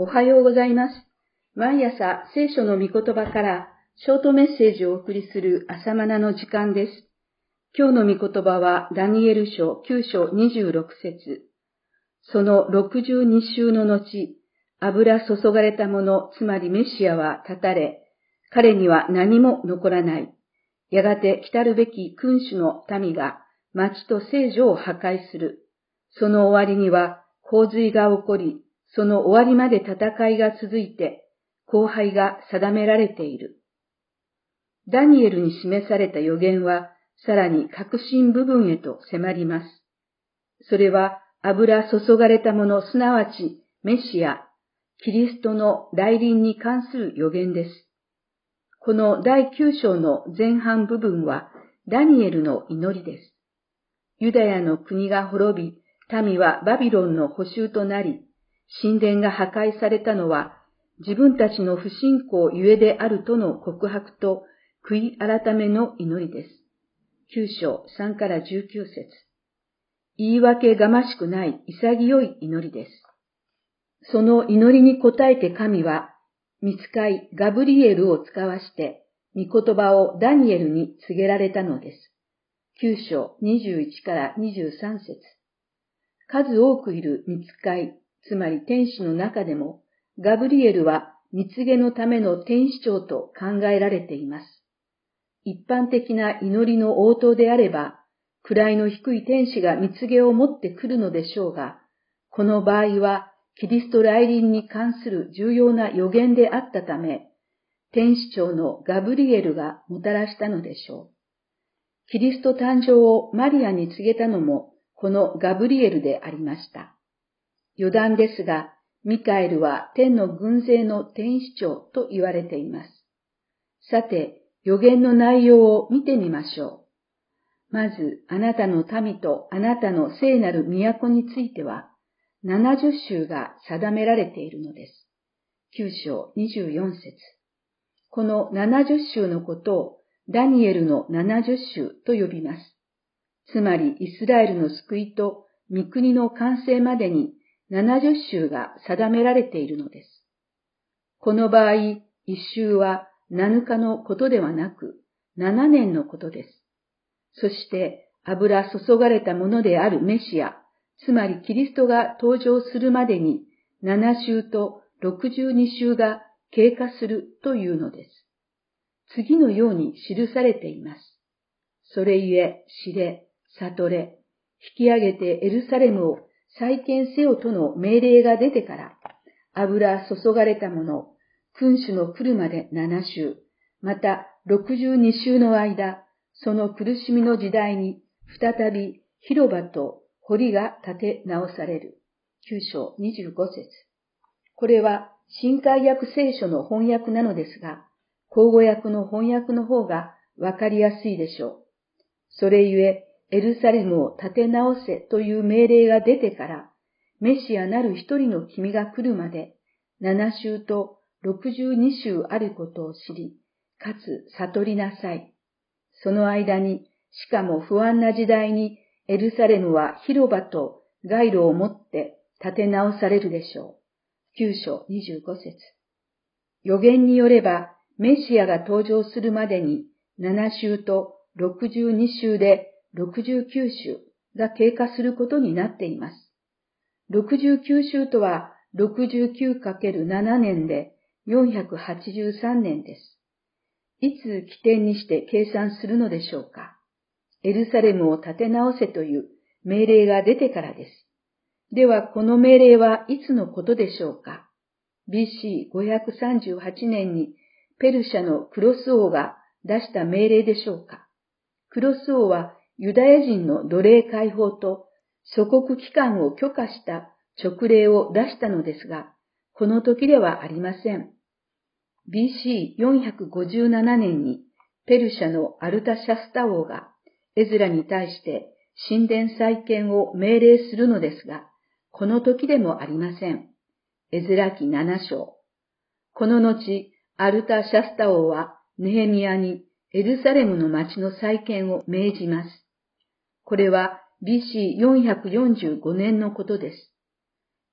おはようございます。毎朝聖書の御言葉からショートメッセージをお送りする朝マナの時間です。今日の御言葉はダニエル書9章26節その62週の後、油注がれたもの、つまりメシアは立たれ、彼には何も残らない。やがて来たるべき君主の民が町と聖女を破壊する。その終わりには洪水が起こり、その終わりまで戦いが続いて、後輩が定められている。ダニエルに示された予言は、さらに革新部分へと迫ります。それは、油注がれたもの、すなわち、メシア、キリストの来臨に関する予言です。この第9章の前半部分は、ダニエルの祈りです。ユダヤの国が滅び、民はバビロンの捕囚となり、神殿が破壊されたのは、自分たちの不信仰ゆえであるとの告白と悔い改めの祈りです。九章3から19節言い訳がましくない潔い祈りです。その祈りに応えて神は、見つかいガブリエルを使わして、御言葉をダニエルに告げられたのです。九章21から23節数多くいる見つかい、つまり天使の中でも、ガブリエルは蜜毛のための天使長と考えられています。一般的な祈りの応答であれば、位の低い天使が蜜毛を持ってくるのでしょうが、この場合はキリスト来臨に関する重要な予言であったため、天使長のガブリエルがもたらしたのでしょう。キリスト誕生をマリアに告げたのも、このガブリエルでありました。余談ですが、ミカエルは天の軍勢の天使長と言われています。さて、予言の内容を見てみましょう。まず、あなたの民とあなたの聖なる都については、70州が定められているのです。9章24節この70州のことをダニエルの70州と呼びます。つまり、イスラエルの救いと御国の完成までに70週が定められているのです。この場合、一週は7日のことではなく、7年のことです。そして、油注がれたものであるメシア、つまりキリストが登場するまでに7週と62週が経過するというのです。次のように記されています。それゆえ、知れ、悟れ、引き上げてエルサレムを再建せよとの命令が出てから、油注がれたもの、君主の来るまで7週、また62週の間、その苦しみの時代に、再び広場と堀が建て直される。9章25節これは新海訳聖書の翻訳なのですが、口語訳の翻訳の方がわかりやすいでしょう。それゆえ、エルサレムを建て直せという命令が出てから、メシアなる一人の君が来るまで、七週と六十二週あることを知り、かつ悟りなさい。その間に、しかも不安な時代に、エルサレムは広場と街路を持って建て直されるでしょう。九章二十五節予言によれば、メシアが登場するまでに、七週と六十二週で69週が経過することになっています。69週とは 69×7 年で483年です。いつ起点にして計算するのでしょうか？エルサレムを建て直せという命令が出てからです。ではこの命令はいつのことでしょうか ?BC538 年にペルシャのクロス王が出した命令でしょうか？クロス王はユダヤ人の奴隷解放と祖国機関を許可した勅令を出したのですが、この時ではありません。BC457 年にペルシャのアルタシャスタ王がエズラに対して神殿再建を命令するのですが、この時でもありません。エズラ記7章。この後、アルタシャスタ王はネヘミヤにエルサレムの町の再建を命じます。これは BC445 年のことです。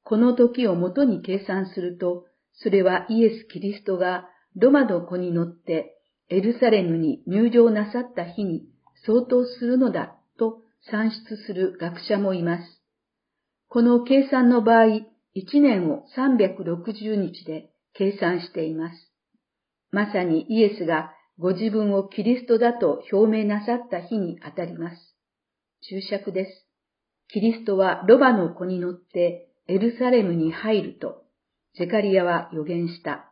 この時をもとに計算すると、それはイエス・キリストがロマの子に乗ってエルサレムに入場なさった日に相当するのだと算出する学者もいます。この計算の場合、1年を360日で計算しています。まさにイエスがご自分をキリストだと表明なさった日にあたります。注釈です。キリストはロバの子に乗ってエルサレムに入ると、ゼカリアは予言した。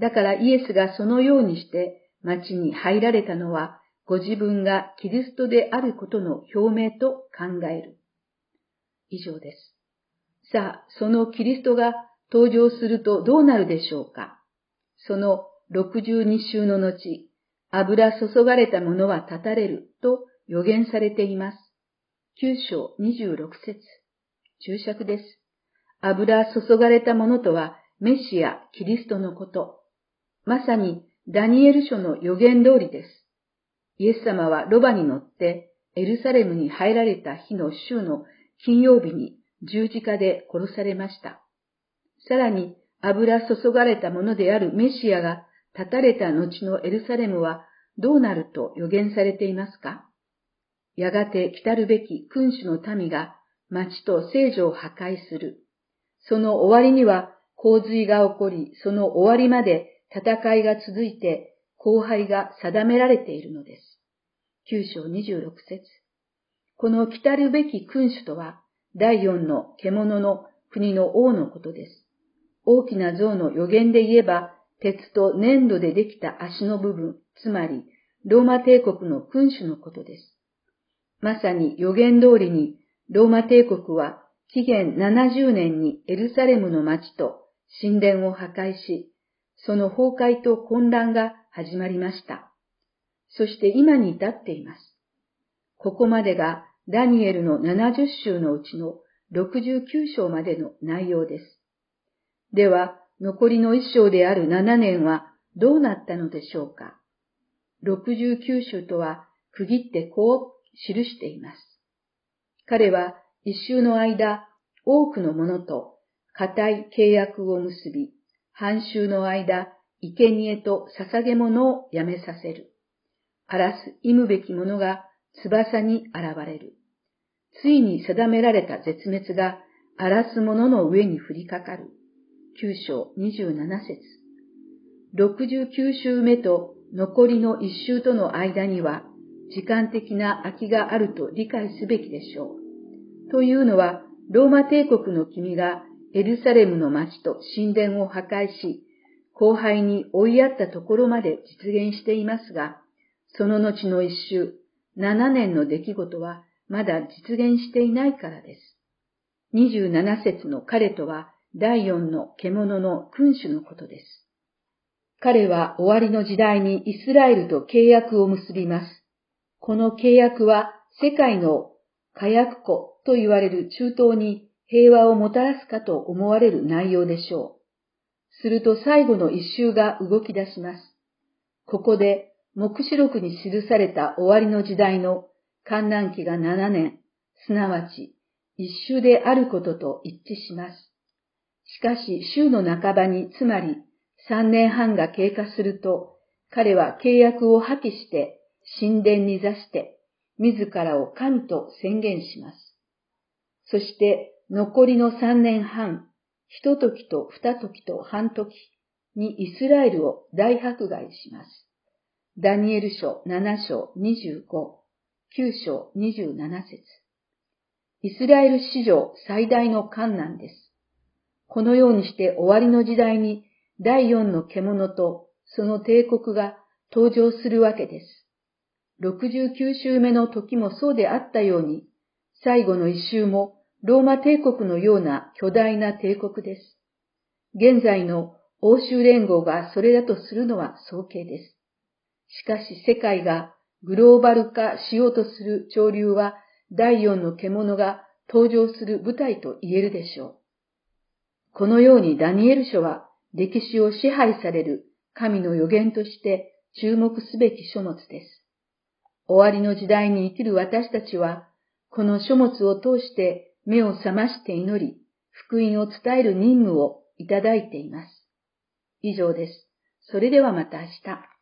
だからイエスがそのようにして町に入られたのは、ご自分がキリストであることの表明と考える。以上です。さあ、そのキリストが登場するとどうなるでしょうかその62週の後、油注がれた者は立たれると予言されています。九章26節注釈です。油注がれた者とはメシア、キリストのこと。まさにダニエル書の予言通りです。イエス様はロバに乗ってエルサレムに入られた日の週の金曜日に十字架で殺されました。さらに油注がれたものであるメシアが立たれた後のエルサレムはどうなると予言されていますか？やがて来たるべき君主の民が町と聖女を破壊する。その終わりには洪水が起こり、その終わりまで戦いが続いて、後輩が定められているのです。九章二十六節この来たるべき君主とは、第四の獣の国の王のことです。大きな像の予言で言えば、鉄と粘土でできた足の部分、つまり、ローマ帝国の君主のことです。まさに予言通りに、ローマ帝国は紀元70年にエルサレムの町と神殿を破壊し、その崩壊と混乱が始まりました。そして今に至っています。ここまでがダニエルの70章のうちの69章までの内容です。では、残りの1章である7年はどうなったのでしょうか ?69 章とは区切ってこう記しています。彼は一周の間、多くの者と固い契約を結び、半周の間、生贄と捧げ物をやめさせる。荒らす忌むべき者が翼に現れる。ついに定められた絶滅が荒らす者の上に降りかかる。九章二十七節。六十九週目と残りの一週との間には時間的な空きがあると理解すべきでしょう。というのは、ローマ帝国の君がエルサレムの町と神殿を破壊し、後輩に追いやったところまで実現していますが、その後の一周、7年の出来事はまだ実現していないからです。27節の彼とは第4の獣の君主のことです。彼は終わりの時代にイスラエルと契約を結びます。この契約は世界の火薬庫と言われる中東に平和をもたらすかと思われる内容でしょう。すると最後の一周が動き出します。ここで、目視録に記された終わりの時代の観覧期が7年、すなわち一周であることと一致します。しかし、週の半ばに、つまり3年半が経過すると、彼は契約を破棄して神殿に座して、自らを神と宣言します。そして残りの3年半、一時と二時と半時にイスラエルを大迫害します。ダニエル書7章25、9章27節イスラエル史上最大の観難です。このようにして終わりの時代に第四の獣とその帝国が登場するわけです。69週目の時もそうであったように、最後の一周もローマ帝国のような巨大な帝国です。現在の欧州連合がそれだとするのは早計です。しかし世界がグローバル化しようとする潮流は第四の獣が登場する舞台と言えるでしょう。このようにダニエル書は歴史を支配される神の予言として注目すべき書物です。終わりの時代に生きる私たちは、この書物を通して目を覚まして祈り、福音を伝える任務をいただいています。以上です。それではまた明日。